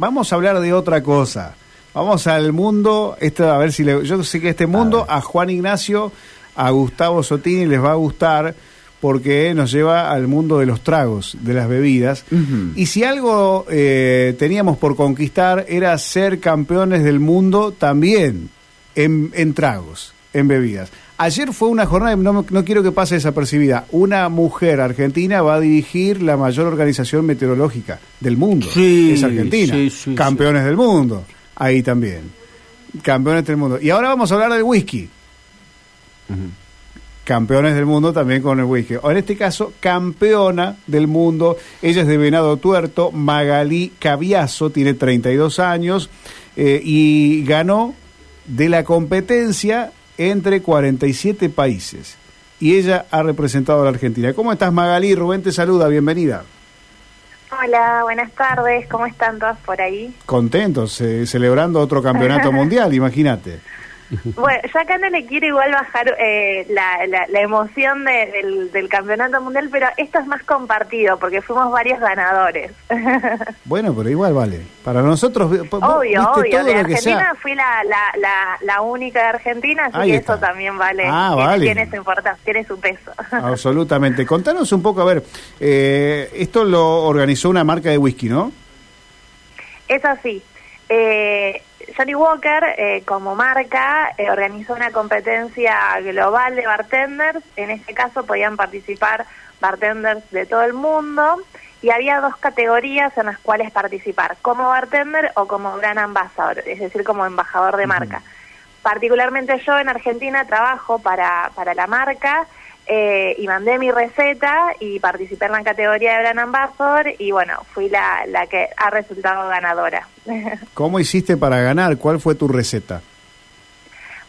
Vamos a hablar de otra cosa. Vamos al mundo, esto, a ver si le, yo sé que este mundo a, Juan Ignacio, a Gustavo Sotini les va a gustar porque nos lleva al mundo de los tragos, de las bebidas. Y si algo eh, teníamos por conquistar era ser campeones del mundo también en, en tragos, en bebidas. Ayer fue una jornada, no, no quiero que pase desapercibida, una mujer argentina va a dirigir la mayor organización meteorológica del mundo. Sí, es Argentina. sí, sí, Campeones del mundo. Ahí también. Campeones del mundo. Y ahora vamos a hablar del whisky. Campeones del mundo también con el whisky. O en este caso, campeona del mundo. Ella es de Venado Tuerto, Magalí Caviazo, tiene 32 años eh, y ganó de la competencia entre 47 países. Y ella ha representado a la Argentina. ¿Cómo estás, Magalí? Rubén te saluda, bienvenida. Hola, buenas tardes. ¿Cómo están todos por ahí? Contentos, eh, celebrando otro campeonato mundial, imagínate. Bueno, no le quiero igual bajar eh, la, la, la, emoción de, del, del, campeonato mundial, pero esto es más compartido porque fuimos varios ganadores. Bueno, pero igual vale. Para nosotros, obvio, obvio. De Argentina fui la, la, la, única de Argentina, así Ahí que está. eso también vale. Ah, tiene, vale. tiene su importancia, tiene su peso. Absolutamente. Contanos un poco, a ver, eh, esto lo organizó una marca de whisky, ¿no? Es así. Eh, Johnny Walker, eh, como marca, eh, organizó una competencia global de bartenders. En este caso podían participar bartenders de todo el mundo y había dos categorías en las cuales participar, como bartender o como gran ambassador, es decir, como embajador de marca. Particularmente yo en Argentina trabajo para, para la marca eh, y mandé mi receta y participé en la categoría de Gran Ambassador y bueno, fui la, la que ha resultado ganadora. ¿Cómo hiciste para ganar? ¿Cuál fue tu receta?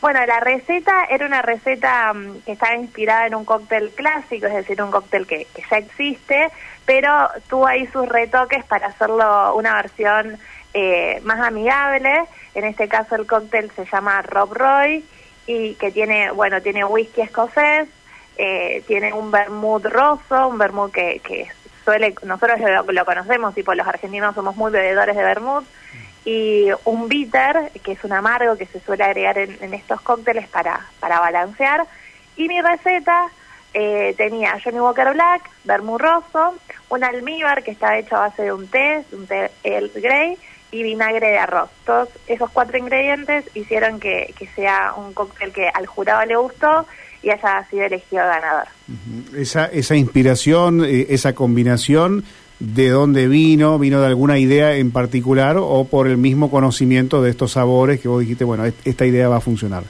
Bueno, la receta era una receta um, que estaba inspirada en un cóctel clásico, es decir, un cóctel que, que, ya existe, pero tuvo ahí sus retoques para hacerlo una versión eh, más amigable. En este caso el cóctel se llama Rob Roy y que tiene, bueno, tiene whisky escocés, eh, tiene un vermut roso, un vermut que, que suele, nosotros lo, lo, conocemos, tipo los argentinos somos muy bebedores de vermut, y un bitter, que es un amargo que se suele agregar en, estos cócteles para, para balancear, y mi receta eh, tenía Johnny Walker Black, vermut roso, un almíbar que estaba hecho a base de un té, un té Earl Grey, y vinagre de arroz. Todos esos cuatro ingredientes hicieron que, que sea un cóctel que al jurado le gustó y haya sido elegido ganador. Uh -huh. Esa, esa inspiración, eh, esa combinación, ¿de dónde vino? ¿Vino de alguna idea en particular o por el mismo conocimiento de estos sabores que vos dijiste, bueno, esta idea va a funcionar?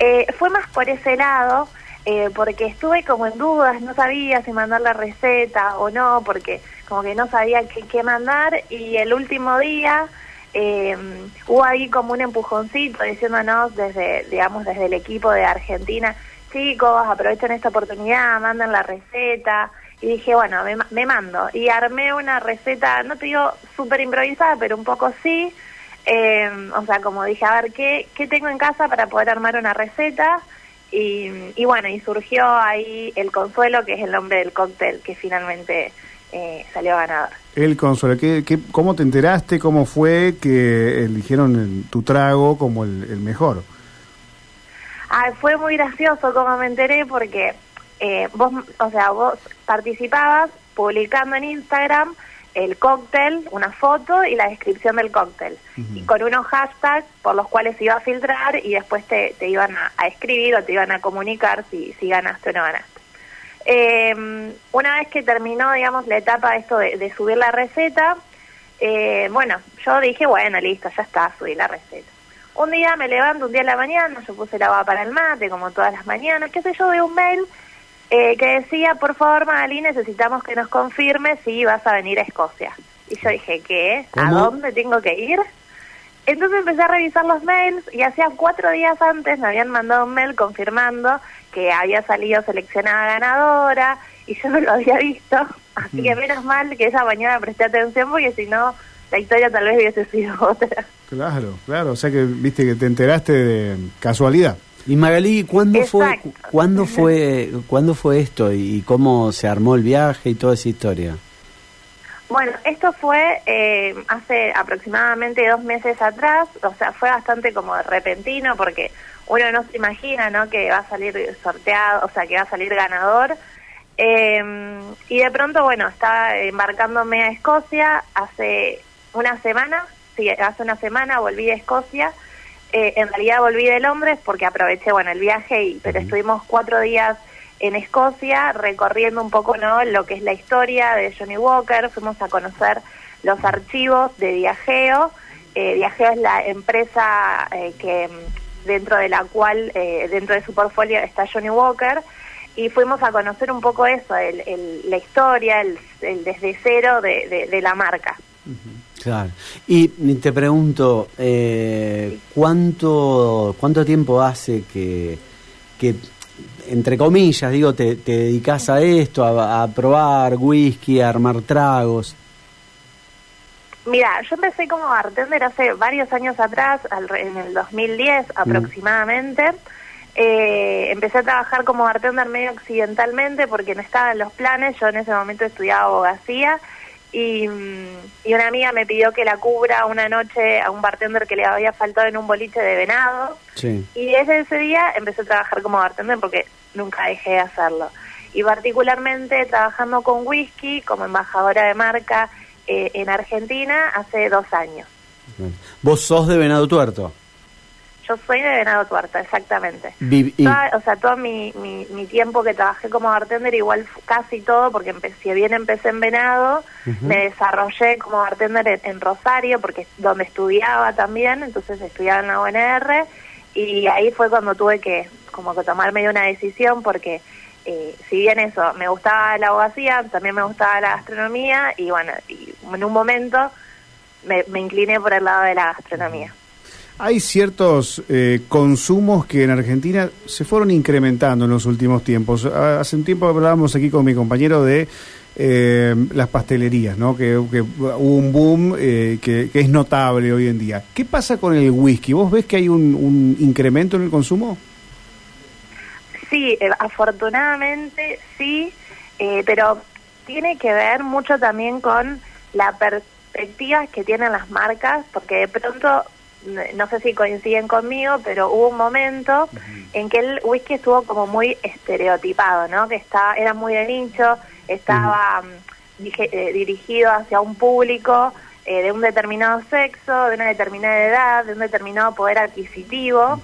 Eh, fue más por ese lado, eh, porque estuve como en dudas, no sabía si mandar la receta o no, porque como que no sabía qué, qué mandar y el último día... Eh, hubo ahí como un empujoncito diciéndonos desde, digamos, desde el equipo de Argentina, chicos, aprovechen esta oportunidad, manden la receta. Y dije, bueno, me, me mando. Y armé una receta, no te digo súper improvisada, pero un poco sí. Eh, o sea, como dije, a ver, ¿qué, ¿qué tengo en casa para poder armar una receta? Y, y bueno, y surgió ahí el consuelo, que es el nombre del cóctel que finalmente eh, salió ganador. El Consuelo, ¿qué, qué, ¿cómo te enteraste? ¿Cómo fue que eligieron el, tu trago como el, el, mejor? Ah, fue muy gracioso como me enteré porque eh, vos, o sea, vos participabas publicando en Instagram el cóctel, una foto y la descripción del cóctel, uh -huh. y con unos hashtags por los cuales se iba a filtrar y después te, te iban a, a, escribir o te iban a comunicar si, si ganaste o no ganaste. Eh, una vez que terminó, digamos, la etapa de esto de, de subir la receta, eh, bueno, yo dije, bueno, listo, ya está, subí la receta. Un día me levanto, un día a la mañana, yo puse la agua para el mate, como todas las mañanas, qué sé yo, de un mail eh, que decía, por favor, Magali, necesitamos que nos confirme si vas a venir a Escocia. Y yo dije, ¿qué? ¿A dónde tengo que ir? Entonces empecé a revisar los mails y hacía cuatro días antes me habían mandado un mail confirmando que había salido seleccionada ganadora y yo no lo había visto. Así que menos mal que esa mañana presté atención porque si no la historia tal vez hubiese sido otra. Claro, claro, o sea que viste que te enteraste de casualidad. Y Magalí, ¿cuándo fue, ¿cuándo fue, ¿cuándo fue esto y cómo se armó el viaje y toda esa historia? Bueno, esto fue eh, hace aproximadamente dos meses atrás, o sea, fue bastante como repentino porque uno no se imagina, ¿no? Que va a salir sorteado, o sea, que va a salir ganador. Eh, y de pronto, bueno, estaba embarcándome a Escocia hace una semana, sí, hace una semana volví a Escocia. Eh, en realidad volví de Londres porque aproveché, bueno, el viaje, y, pero estuvimos cuatro días en Escocia recorriendo un poco, ¿no? Lo que es la historia de Johnny Walker. Fuimos a conocer los archivos de Viajeo. Eh, Viajeo es la empresa eh, que dentro de la cual, eh, dentro de su portfolio está Johnny Walker y fuimos a conocer un poco eso, el, la historia, el, desde cero de, de, la marca. Claro. Y te pregunto, eh, ¿cuánto, ¿cuánto tiempo hace que, que, entre comillas, digo, te, te dedicas a esto, a, probar whisky, a armar tragos? Mira, yo empecé como bartender hace varios años atrás, en el 2010 aproximadamente. Eh, empecé a trabajar como bartender medio accidentalmente porque no estaba en los planes. Yo en ese momento estudiaba abogacía y, y, una amiga me pidió que la cubra una noche a un bartender que le había faltado en un boliche de venado. Y desde ese día empecé a trabajar como bartender porque nunca dejé de hacerlo. Y particularmente trabajando con whisky como embajadora de marca eh, en Argentina hace dos años. ¿Vos sos de Venado Tuerto? Yo soy de Venado Tuerto, exactamente. o sea, todo mi, mi, tiempo que trabajé como bartender, igual casi todo, porque si bien empecé en Venado, me desarrollé como bartender en, Rosario, porque es donde estudiaba también, entonces estudiaba en la UNR, y ahí fue cuando tuve que como que tomarme una decisión, porque eh, si bien eso, me gustaba la abogacía, también me gustaba la gastronomía, y bueno, y en un momento me, me incliné por el lado de la gastronomía. Hay ciertos eh, consumos que en Argentina se fueron incrementando en los últimos tiempos. Hace un tiempo hablábamos aquí con mi compañero de eh, las pastelerías, ¿no? Que, hubo un boom eh, que, es notable hoy en día. ¿Qué pasa con el whisky? ¿Vos ves que hay un, incremento en el consumo? Sí, afortunadamente sí, pero tiene que ver mucho también con la perspectiva que tienen las marcas, porque de pronto no sé si coinciden conmigo, pero hubo un momento en que el whisky estuvo como muy estereotipado, ¿no? Que estaba, era muy de nicho, estaba mm, eh, dirigido hacia un público eh, de un determinado sexo, de una determinada edad, de un determinado poder adquisitivo.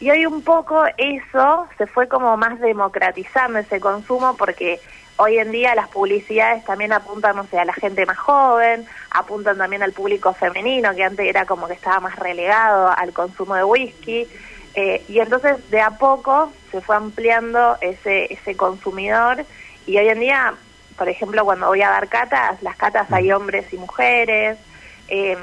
Y hoy un poco eso se fue como más democratizando ese consumo porque hoy en día las publicidades también apuntan, no sé, a la gente más joven, apuntan también al público femenino, que antes era como que estaba más relegado al consumo de whisky. Eh, y entonces de a poco se fue ampliando ese, ese consumidor y hoy en día, por ejemplo, cuando voy a dar catas, las catas hay hombres y mujeres. Eh,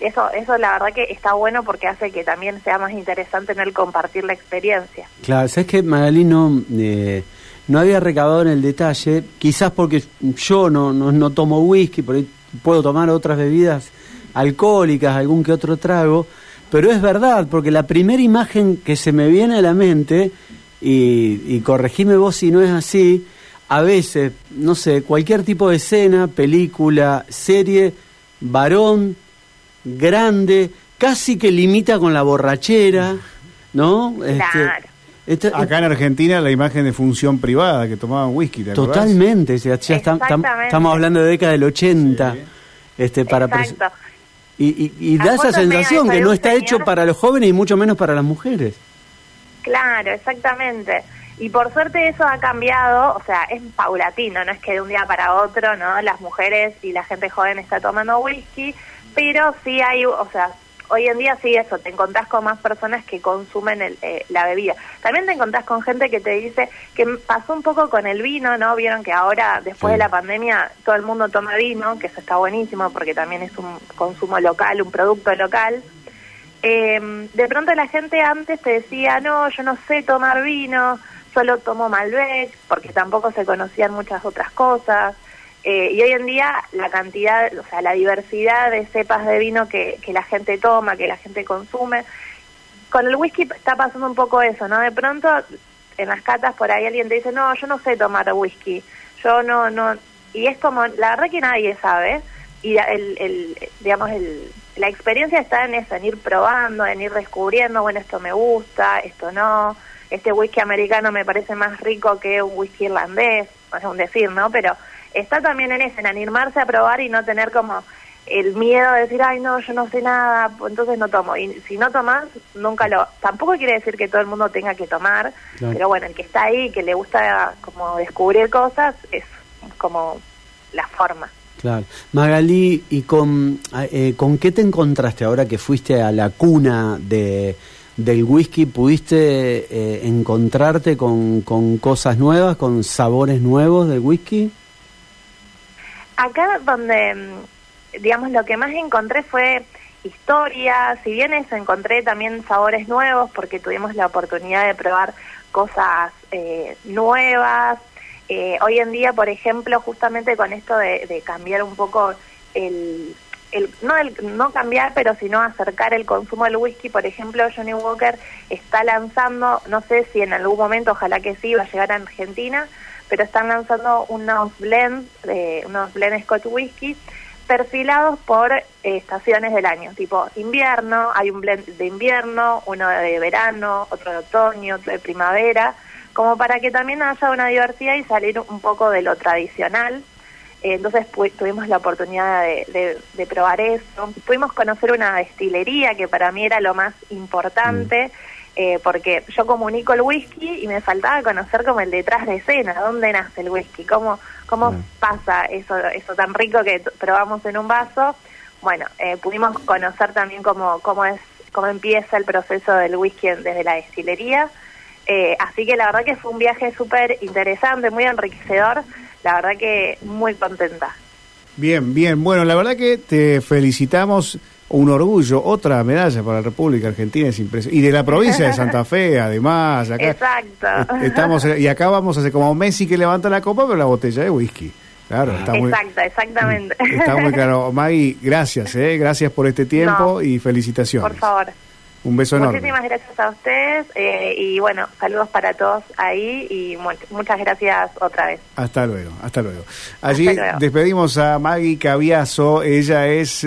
eso, eso la verdad que está bueno porque hace que también sea más interesante en el compartir la experiencia. Claro, sabes que Magali no, eh, no había recabado en el detalle, quizás porque yo no, no, no tomo whisky, por ahí puedo tomar otras bebidas alcohólicas, algún que otro trago, pero es verdad, porque la primera imagen que se me viene a la mente, y, y corregime vos si no es así, a veces, no sé, cualquier tipo de escena, película, serie, varón, grande, casi que limita con la borrachera, ¿no? Este, Acá en Argentina la imagen de función privada que tomaban whisky, ¿te Totalmente, ya, estamos hablando de década del 80. Este, para y, y, da esa sensación que no está hecho para los jóvenes y mucho menos para las mujeres. Claro, exactamente. Y por suerte eso ha cambiado, o sea, es paulatino, no es que de un día para otro, ¿no? Las mujeres y la gente joven está tomando whisky, pero sí hay, o sea, hoy en día sí eso, te encontrás con más personas que consumen eh, la bebida. También te encontrás con gente que te dice que pasó un poco con el vino, ¿no? Vieron que ahora, después de la pandemia, todo el mundo toma vino, que eso está buenísimo porque también es un consumo local, un producto local. Em, de pronto la gente antes te decía, no, yo no sé tomar vino, solo tomo Malbec, porque tampoco se conocían muchas otras cosas. Eh, y hoy en día la cantidad, o sea, la diversidad de cepas de vino que, que la gente toma, que la gente consume, con el whisky está pasando un poco eso, ¿no? De pronto en las catas por ahí alguien te dice, no, yo no sé tomar whisky, yo no, no, y es como, la verdad que nadie sabe, y el, el digamos, el, la experiencia está en eso, en ir probando, en ir descubriendo, bueno, esto me gusta, esto no, este whisky americano me parece más rico que un whisky irlandés, es un decir, ¿no? Pero está también en eso, en animarse a probar y no tener como el miedo de decir, ay, no, yo no sé nada, entonces no tomo. Y si no tomas, nunca lo... Tampoco quiere decir que todo el mundo tenga que tomar, pero bueno, el que está ahí, que le gusta como descubrir cosas, es como la forma. Claro. Magalí, ¿y con, eh, con qué te encontraste ahora que fuiste a la cuna de, del whisky? ¿Pudiste eh, encontrarte con, con cosas nuevas, con sabores nuevos del whisky? Acá donde, mm, digamos, lo que más encontré fue historia, si bien eso encontré también sabores nuevos porque tuvimos la oportunidad de probar cosas eh, nuevas, eh, hoy en día, por ejemplo, justamente con esto de, cambiar un poco el, no el, no cambiar, pero sino acercar el consumo del whisky, por ejemplo, Johnny Walker está lanzando, no sé si en algún momento, ojalá que sí, va a llegar a Argentina, pero están lanzando unos blends, de, unos blends Scotch Whisky perfilados por eh, estaciones del año, tipo invierno, hay un blend de invierno, uno de verano, otro de otoño, otro de primavera, como para que también haya una diversidad y salir un poco de lo tradicional. Eh, entonces tuvimos la oportunidad de, probar eso. Pudimos conocer una destilería que para mí era lo más importante, mm. Eh, porque yo comunico el whisky y me faltaba conocer como el detrás de escena, dónde nace el whisky, cómo, cómo mm. pasa eso, eso tan rico que probamos en un vaso. Bueno, eh, pudimos conocer también cómo, cómo, es, cómo empieza el proceso del whisky desde la destilería. Eh, así que la verdad que fue un viaje súper interesante, muy enriquecedor, la verdad que muy contenta. Bien, bien, bueno, la verdad que te felicitamos, un orgullo, otra medalla para la República Argentina, es impresionante. Y de la provincia de Santa Fe, además. Exacto. Estamos, y acá vamos a hacer como Messi que levanta la copa, pero la botella de whisky. Claro, está muy, Exacto, exactamente. Está muy claro. Maggie, gracias, ¿eh? gracias por este tiempo y felicitaciones. Por favor. Un beso enorme. Muchísimas gracias a ustedes eh, y bueno, saludos para todos ahí y muchas gracias otra vez. Hasta luego, hasta luego. Allí despedimos a Maggie Caviazo, ella es...